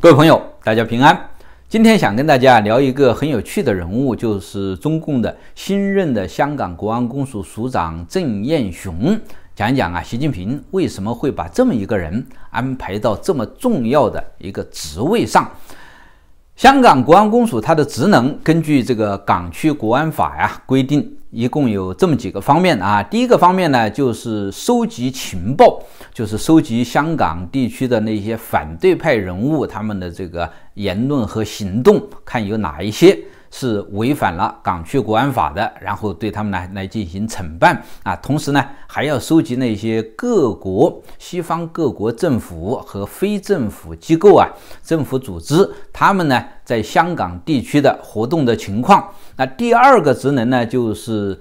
各位朋友，大家平安。今天想跟大家聊一个很有趣的人物，就是中共的新任的香港国安公署署长郑燕雄，讲一讲啊，习近平为什么会把这么一个人安排到这么重要的一个职位上？香港国安公署它的职能，根据这个港区国安法呀规定。一共有这么几个方面啊，第一个方面呢，就是收集情报，就是收集香港地区的那些反对派人物他们的这个言论和行动，看有哪一些是违反了港区国安法的，然后对他们来来进行惩办啊。同时呢，还要收集那些各国西方各国政府和非政府机构啊、政府组织他们呢在香港地区的活动的情况。那第二个职能呢，就是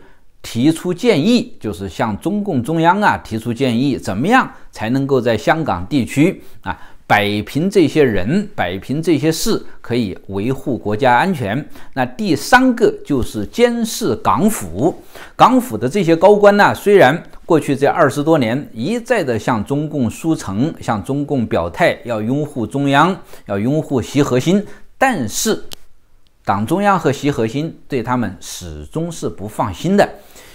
提出建议，就是向中共中央啊提出建议，怎么样才能够在香港地区啊摆平这些人，摆平这些事，可以维护国家安全。那第三个就是监视港府，港府的这些高官呢，虽然过去这二十多年一再的向中共输诚，向中共表态要拥护中央，要拥护习核心，但是。党中央和习核心对他们始终是不放心的，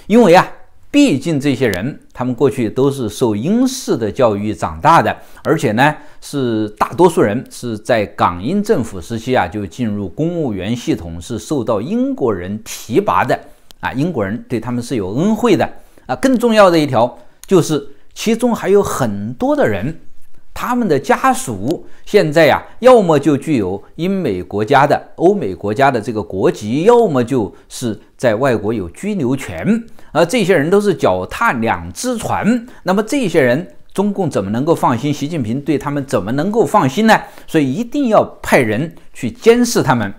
因为啊，毕竟这些人他们过去都是受英式的教育长大的，而且呢，是大多数人是在港英政府时期啊就进入公务员系统，是受到英国人提拔的啊，英国人对他们是有恩惠的啊。更重要的一条就是，其中还有很多的人。他们的家属现在呀，要么就具有英美国家的、欧美国家的这个国籍，要么就是在外国有居留权，而这些人都是脚踏两只船。那么这些人，中共怎么能够放心？习近平对他们怎么能够放心呢？所以一定要派人去监视他们。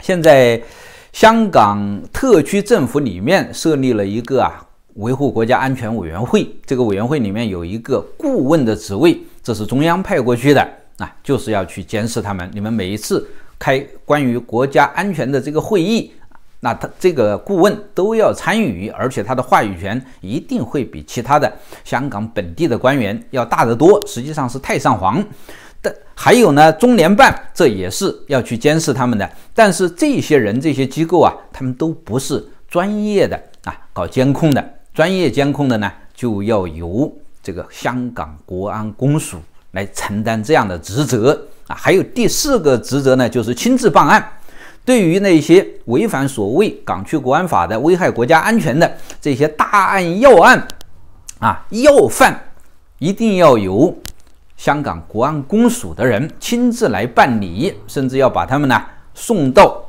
现在，香港特区政府里面设立了一个啊，维护国家安全委员会。这个委员会里面有一个顾问的职位。这是中央派过去的啊，就是要去监视他们。你们每一次开关于国家安全的这个会议，那他这个顾问都要参与，而且他的话语权一定会比其他的香港本地的官员要大得多。实际上是太上皇但。还有呢，中联办这也是要去监视他们的。但是这些人、这些机构啊，他们都不是专业的啊，搞监控的。专业监控的呢，就要由。这个香港国安公署来承担这样的职责啊，还有第四个职责呢，就是亲自办案。对于那些违反所谓港区国安法的、危害国家安全的这些大案要案啊，要犯，一定要由香港国安公署的人亲自来办理，甚至要把他们呢送到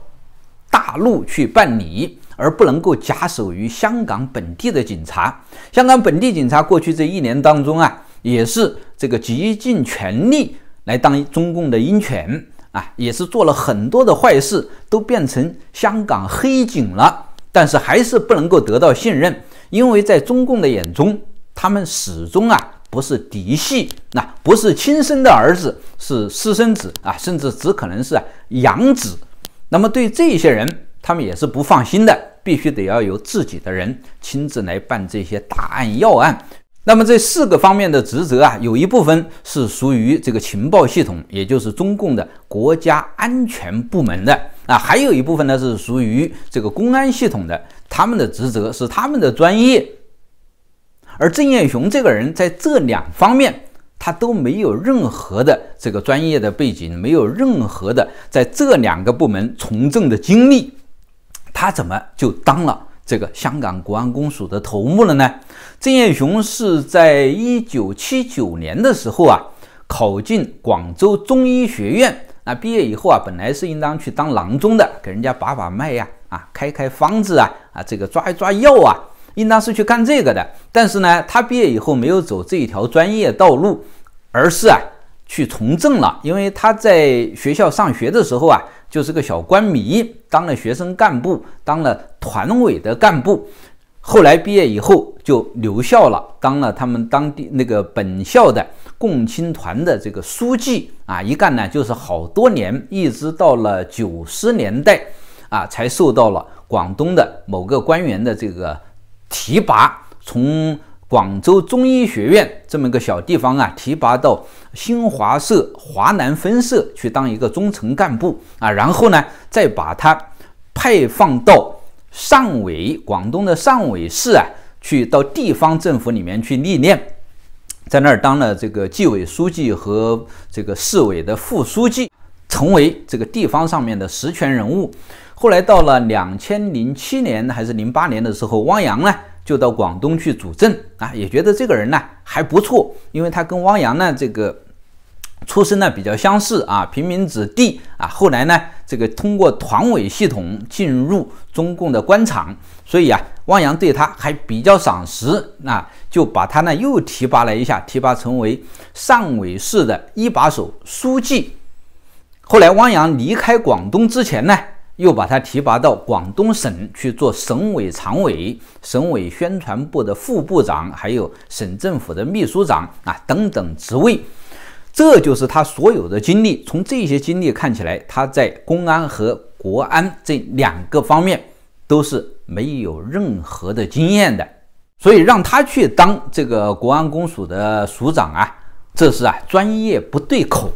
大陆去办理。而不能够假手于香港本地的警察。香港本地警察过去这一年当中啊，也是这个极尽全力来当中共的鹰犬啊，也是做了很多的坏事，都变成香港黑警了。但是还是不能够得到信任，因为在中共的眼中，他们始终啊不是嫡系，那不是亲生的儿子，是私生子啊，甚至只可能是养子。那么对这些人，他们也是不放心的。必须得要由自己的人亲自来办这些大案要案。那么这四个方面的职责啊，有一部分是属于这个情报系统，也就是中共的国家安全部门的啊，还有一部分呢是属于这个公安系统的，他们的职责是他们的专业。而郑燕雄这个人在这两方面，他都没有任何的这个专业的背景，没有任何的在这两个部门从政的经历。他怎么就当了这个香港国安公署的头目了呢？郑燕雄是在一九七九年的时候啊，考进广州中医学院啊，毕业以后啊，本来是应当去当郎中的，给人家把把脉呀，啊，开开方子啊，啊，这个抓一抓药啊，应当是去干这个的。但是呢，他毕业以后没有走这一条专业道路，而是啊，去从政了。因为他在学校上学的时候啊。就是个小官迷，当了学生干部，当了团委的干部，后来毕业以后就留校了，当了他们当地那个本校的共青团的这个书记。啊，一干呢就是好多年，一直到了九十年代啊，才受到了广东的某个官员的这个提拔，从广州中医学院这么一个小地方啊，提拔到新华社华南分社去当一个中层干部啊，然后呢，再把他派放到汕尾，广东的汕尾市啊，去到地方政府里面去历练，在那儿当了这个纪委书记和这个市委的副书记，成为这个地方上面的实权人物。后来到了两千零七年还是零八年的时候，汪洋呢？就到广东去主政啊，也觉得这个人呢还不错，因为他跟汪洋呢这个出身呢比较相似啊，平民子弟啊。后来呢，这个通过团委系统进入中共的官场，所以啊，汪洋对他还比较赏识，那就把他呢又提拔了一下，提拔成为汕尾市的一把手书记。后来汪洋离开广东之前呢。又把他提拔到广东省去做省委常委、省委宣传部的副部长，还有省政府的秘书长啊等等职位。这就是他所有的经历。从这些经历看起来，他在公安和国安这两个方面都是没有任何的经验的。所以让他去当这个国安公署的署长啊，这是啊专业不对口。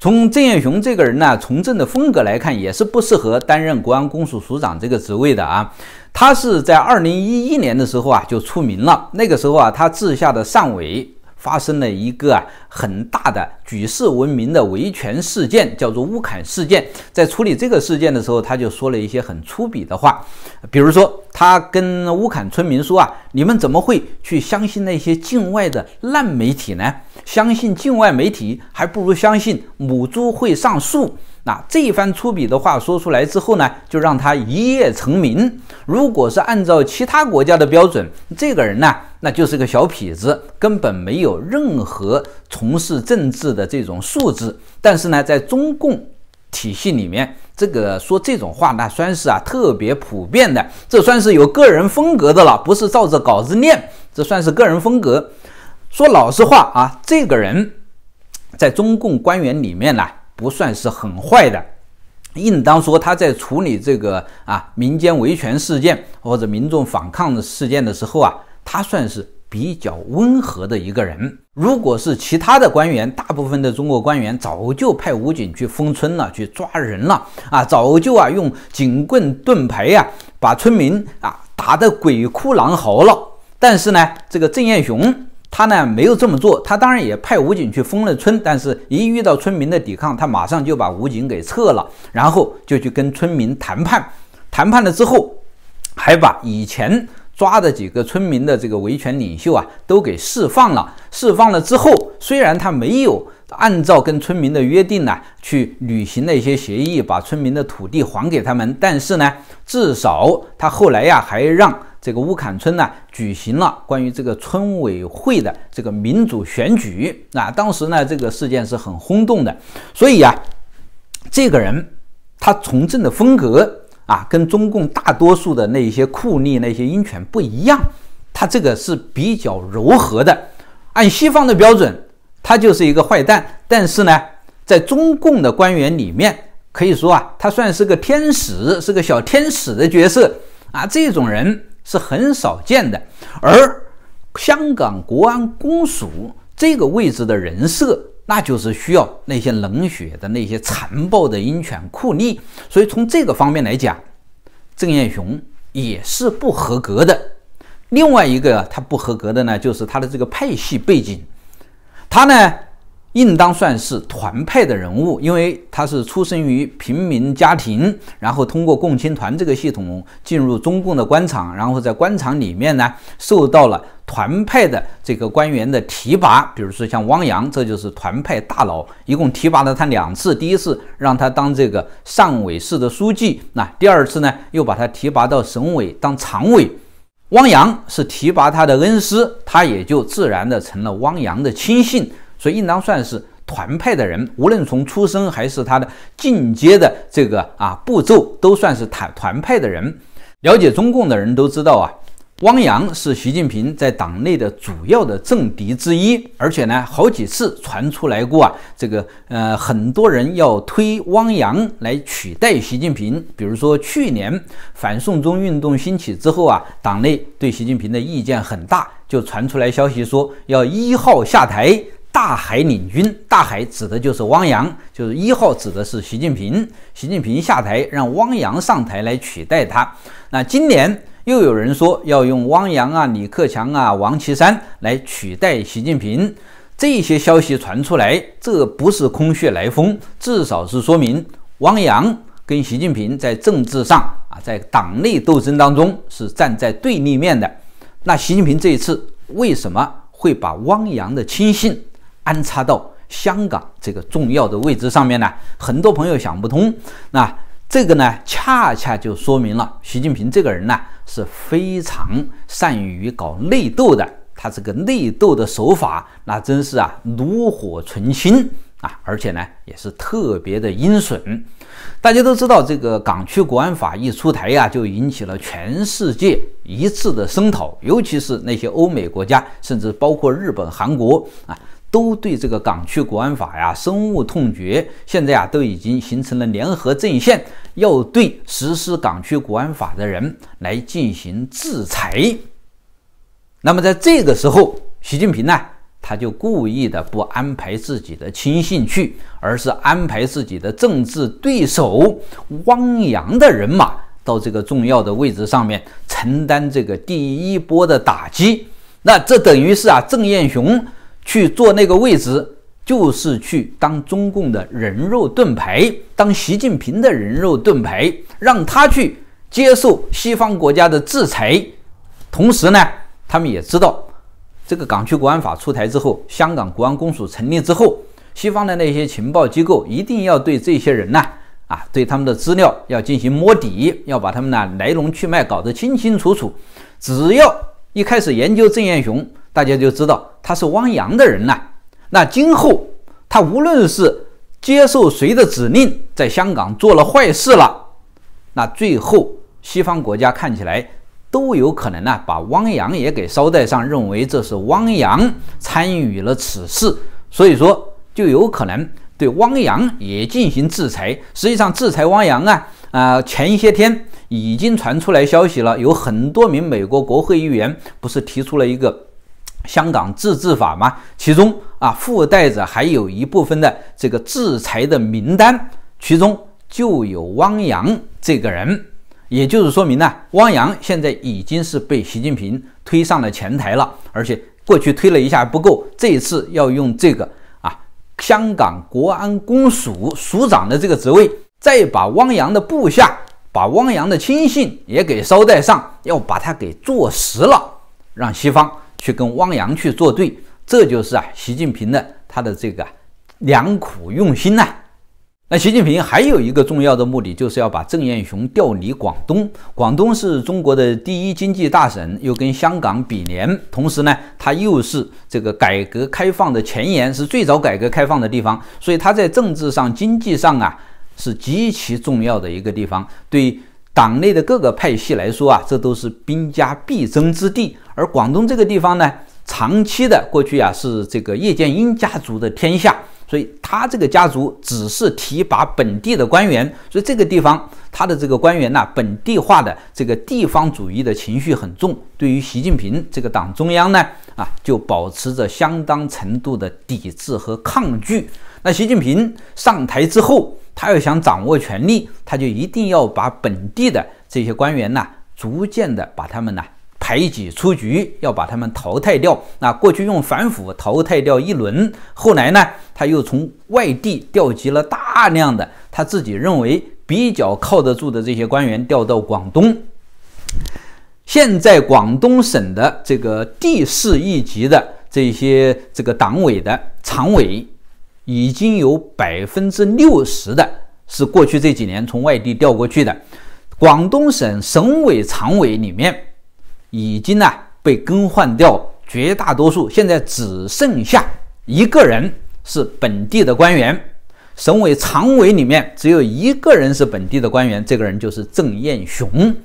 从郑彦雄这个人呢，从政的风格来看，也是不适合担任国安公署署长这个职位的啊。他是在二零一一年的时候啊就出名了，那个时候啊，他治下的汕尾。发生了一个啊很大的举世闻名的维权事件，叫做乌坎事件。在处理这个事件的时候，他就说了一些很粗鄙的话，比如说他跟乌坎村民说啊：“你们怎么会去相信那些境外的烂媒体呢？相信境外媒体，还不如相信母猪会上树。”那这一番粗鄙的话说出来之后呢，就让他一夜成名。如果是按照其他国家的标准，这个人呢？那就是个小痞子，根本没有任何从事政治的这种素质。但是呢，在中共体系里面，这个说这种话，那算是啊特别普遍的，这算是有个人风格的了，不是照着稿子念，这算是个人风格。说老实话啊，这个人在中共官员里面呢，不算是很坏的，应当说他在处理这个啊民间维权事件或者民众反抗的事件的时候啊。他算是比较温和的一个人。如果是其他的官员，大部分的中国官员早就派武警去封村了，去抓人了啊，早就啊用警棍盾牌呀把村民啊打得鬼哭狼嚎了。但是呢，这个郑彦雄他呢没有这么做，他当然也派武警去封了村，但是一遇到村民的抵抗，他马上就把武警给撤了，然后就去跟村民谈判。谈判了之后，还把以前。抓的几个村民的这个维权领袖啊，都给释放了。释放了之后，虽然他没有按照跟村民的约定呢去履行那些协议，把村民的土地还给他们，但是呢，至少他后来呀，还让这个乌坎村呢举行了关于这个村委会的这个民主选举。那当时呢，这个事件是很轰动的。所以啊，这个人他从政的风格。啊，跟中共大多数的那些酷吏、那些鹰犬不一样，他这个是比较柔和的。按西方的标准，他就是一个坏蛋。但是呢，在中共的官员里面，可以说啊，他算是个天使，是个小天使的角色啊。这种人是很少见的。而香港国安公署这个位置的人设。那就是需要那些冷血的、那些残暴的鹰犬酷吏，所以从这个方面来讲，郑彦雄也是不合格的。另外一个他不合格的呢，就是他的这个派系背景，他呢。应当算是团派的人物，因为他是出生于平民家庭，然后通过共青团这个系统进入中共的官场，然后在官场里面呢受到了团派的这个官员的提拔，比如说像汪洋，这就是团派大佬，一共提拔了他两次，第一次让他当这个汕尾市的书记，那第二次呢又把他提拔到省委当常委。汪洋是提拔他的恩师，他也就自然的成了汪洋的亲信。所以应当算是团派的人，无论从出生还是他的进阶的这个啊步骤，都算是团团派的人。了解中共的人都知道啊，汪洋是习近平在党内的主要的政敌之一，而且呢，好几次传出来过啊，这个呃，很多人要推汪洋来取代习近平。比如说去年反送中运动兴起之后啊，党内对习近平的意见很大，就传出来消息说要一号下台，大海领军。大海指的就是汪洋，就是一号指的是习近平。习近平下台，让汪洋上台来取代他。那今年。又有人说要用汪洋啊、李克强啊、王岐山来取代习近平，这些消息传出来，这不是空穴来风，至少是说明汪洋跟习近平在政治上啊，在党内斗争当中是站在对立面的。那习近平这一次为什么会把汪洋的亲信安插到香港这个重要的位置上面呢？很多朋友想不通。那这个呢，恰恰就说明了习近平这个人呢是非常善于搞内斗的。他这个内斗的手法，那真是啊炉火纯青啊，而且呢也是特别的阴损。大家都知道，这个港区国安法一出台呀，就引起了全世界一致的声讨，尤其是那些欧美国家，甚至包括日本、韩国啊。都对这个港区国安法呀深恶痛绝，现在啊都已经形成了联合阵线，要对实施港区国安法的人来进行制裁。那么在这个时候，习近平呢，他就故意的不安排自己的亲信去，而是安排自己的政治对手汪洋的人马到这个重要的位置上面，承担这个第一波的打击。那这等于是啊，郑燕雄。去做那个位置，就是去当中共的人肉盾牌，当习近平的人肉盾牌，让他去接受西方国家的制裁。同时呢，他们也知道，这个港区国安法出台之后，香港国安公署成立之后，西方的那些情报机构一定要对这些人呢，啊，对他们的资料要进行摸底，要把他们呢来龙去脉搞得清清楚楚。只要一开始研究郑彦雄。大家就知道他是汪洋的人呐。那今后他无论是接受谁的指令，在香港做了坏事了，那最后西方国家看起来都有可能呢，把汪洋也给捎带上，认为这是汪洋参与了此事，所以说就有可能对汪洋也进行制裁。实际上，制裁汪洋啊，啊，前一些天已经传出来消息了，有很多名美国国会议员不是提出了一个。香港自治法嘛，其中啊附带着还有一部分的这个制裁的名单，其中就有汪洋这个人，也就是说明呢，汪洋现在已经是被习近平推上了前台了，而且过去推了一下不够，这一次要用这个啊香港国安公署署长的这个职位，再把汪洋的部下，把汪洋的亲信也给捎带上，要把他给坐实了，让西方。去跟汪洋去作对，这就是啊，习近平的他的这个良苦用心呐。那习近平还有一个重要的目的，就是要把郑燕雄调离广东。广东是中国的第一经济大省，又跟香港比邻，同时呢，它又是这个改革开放的前沿，是最早改革开放的地方，所以它在政治上、经济上啊，是极其重要的一个地方。对。党内的各个派系来说啊，这都是兵家必争之地。而广东这个地方呢，长期的过去啊是这个叶剑英家族的天下，所以他这个家族只是提拔本地的官员，所以这个地方他的这个官员呢，本地化的这个地方主义的情绪很重。对于习近平这个党中央呢，啊，就保持着相当程度的抵制和抗拒。那习近平上台之后。他要想掌握权力，他就一定要把本地的这些官员呢，逐渐的把他们呢排挤出局，要把他们淘汰掉。那过去用反腐淘汰掉一轮，后来呢，他又从外地调集了大量的他自己认为比较靠得住的这些官员调到广东。现在广东省的这个地市一级的这些这个党委的常委。已经有百分之六十的是过去这几年从外地调过去的，广东省省委常委里面已经呢被更换掉绝大多数，现在只剩下一个人是本地的官员，省委常委里面只有一个人是本地的官员，这个人就是郑燕雄，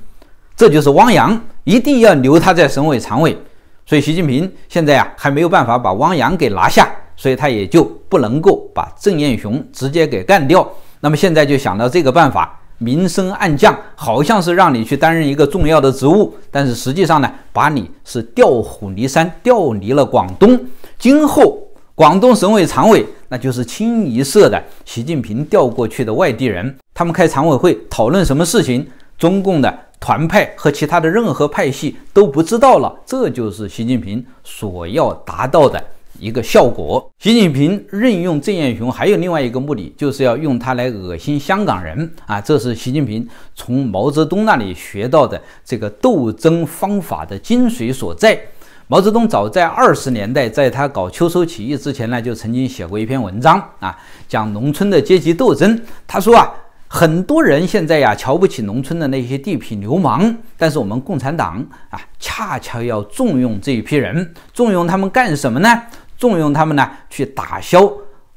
这就是汪洋一定要留他在省委常委。所以习近平现在啊还没有办法把汪洋给拿下，所以他也就不能够把郑彦雄直接给干掉。那么现在就想到这个办法，明升暗降，好像是让你去担任一个重要的职务，但是实际上呢，把你是调虎离山，调离了广东。今后广东省委常委那就是清一色的习近平调过去的外地人，他们开常委会讨论什么事情，中共的。团派和其他的任何派系都不知道了，这就是习近平所要达到的一个效果。习近平任用郑彦雄还有另外一个目的，就是要用他来恶心香港人啊！这是习近平从毛泽东那里学到的这个斗争方法的精髓所在。毛泽东早在二十年代，在他搞秋收起义之前呢，就曾经写过一篇文章啊，讲农村的阶级斗争。他说啊。很多人现在呀瞧不起农村的那些地痞流氓，但是我们共产党啊，恰恰要重用这一批人，重用他们干什么呢？重用他们呢，去打消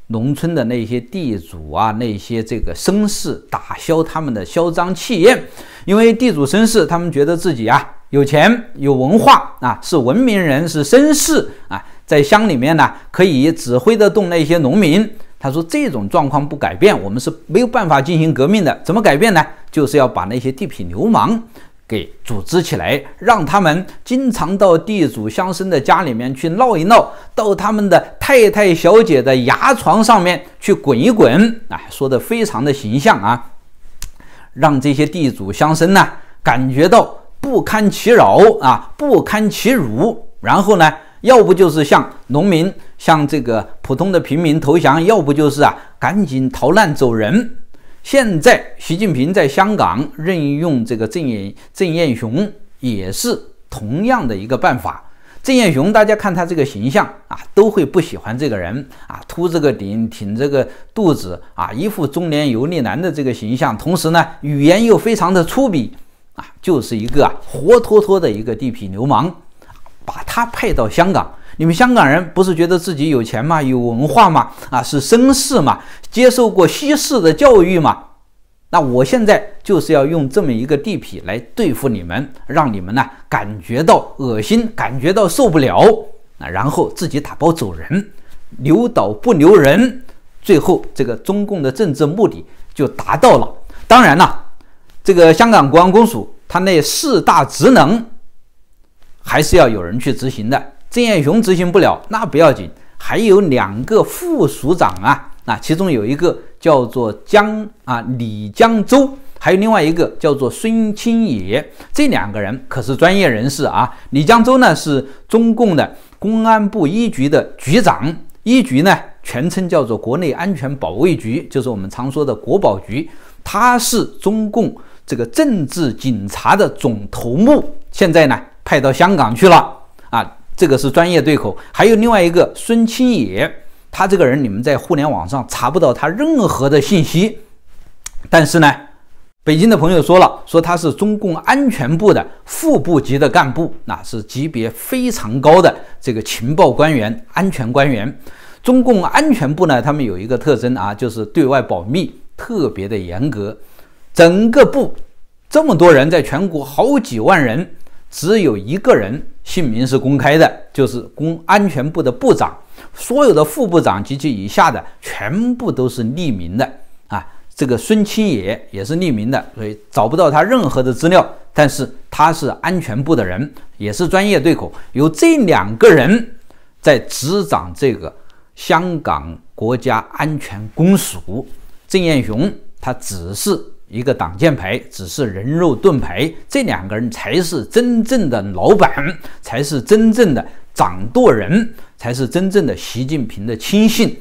农村的那些地主啊，那些这个绅士，打消他们的嚣张气焰。因为地主绅士他们觉得自己啊有钱有文化啊，是文明人，是绅士啊，在乡里面呢可以指挥得动那些农民。他说：“这种状况不改变，我们是没有办法进行革命的。怎么改变呢？就是要把那些地痞流氓给组织起来，让他们经常到地主乡绅的家里面去闹一闹，到他们的太太小姐的牙床上面去滚一滚。啊，说的非常的形象啊，让这些地主乡绅呢感觉到不堪其扰啊，不堪其辱。然后呢？”要不就是向农民、向这个普通的平民投降，要不就是啊，赶紧逃难走人。现在习近平在香港任用这个郑燕郑彦雄，也是同样的一个办法。郑彦雄，大家看他这个形象啊，都会不喜欢这个人啊，秃这个顶，挺这个肚子啊，一副中年油腻男的这个形象，同时呢，语言又非常的粗鄙啊，就是一个，活脱脱的一个地痞流氓。把他派到香港，你们香港人不是觉得自己有钱吗？有文化吗？啊，是绅士嘛？接受过西式的教育嘛？那我现在就是要用这么一个地痞来对付你们，让你们呢感觉到恶心，感觉到受不了，啊，然后自己打包走人，留岛不留人，最后这个中共的政治目的就达到了。当然了，这个香港国安公署他那四大职能。还是要有人去执行的。郑彦雄执行不了，那不要紧，还有两个副署长啊，那其中有一个叫做江啊李江洲，还有另外一个叫做孙清野，这两个人可是专业人士啊。李江洲呢是中共的公安部一局的局长，一局呢全称叫做国内安全保卫局，就是我们常说的国保局，他是中共这个政治警察的总头目，现在呢。派到香港去了，这个是专业对口。还有另外一个孙清野，他这个人你们在互联网上查不到他任何的信息，但是呢，北京的朋友说了，说他是中共安全部的副部级的干部，那是级别非常高的这个情报官员、安全官员。中共安全部呢，他们有一个特征啊，就是对外保密特别的严格，整个部这么多人，在全国好几万人。只有一个人姓名是公开的，就是公安全部的部长，所有的副部长及其以下的全部都是匿名的啊。这个孙清野也是匿名的，所以找不到他任何的资料。但是他是安全部的人，也是专业对口。有这两个人在执掌这个香港国家安全公署，郑彦雄他只是。一个挡箭牌只是人肉盾牌，这两个人才是真正的老板，才是真正的掌舵人，才是真正的习近平的亲信。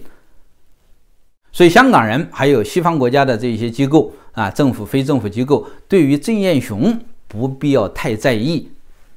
所以，香港人还有西方国家的这些机构啊，政府、非政府机构，对于郑彦雄不必要太在意，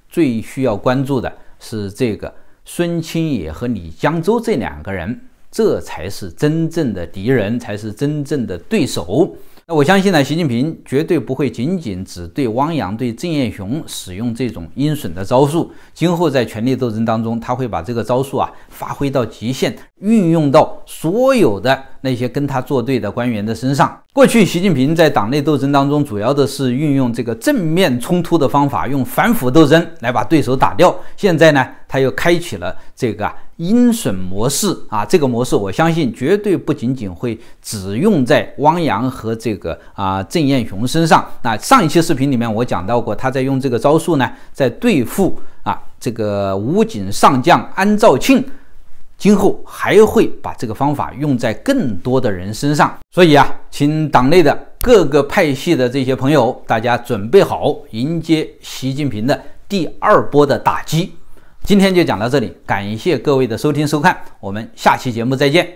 最需要关注的是这个孙清野和李江洲这两个人，这才是真正的敌人，才是真正的对手。那我相信呢，习近平绝对不会仅仅只对汪洋、对郑彦雄使用这种阴损的招数。今后在权力斗争当中，他会把这个招数啊发挥到极限，运用到所有的那些跟他作对的官员的身上。过去，习近平在党内斗争当中，主要的是运用这个正面冲突的方法，用反腐斗争来把对手打掉。现在呢，他又开启了这个阴损模式啊，这个模式我相信绝对不仅仅会只用在汪洋和这个啊郑彦雄身上。那上一期视频里面我讲到过，他在用这个招数呢，在对付啊这个武警上将安兆庆。今后还会把这个方法用在更多的人身上，所以啊，请党内的各个派系的这些朋友，大家准备好迎接习近平的第二波的打击。今天就讲到这里，感谢各位的收听收看，我们下期节目再见。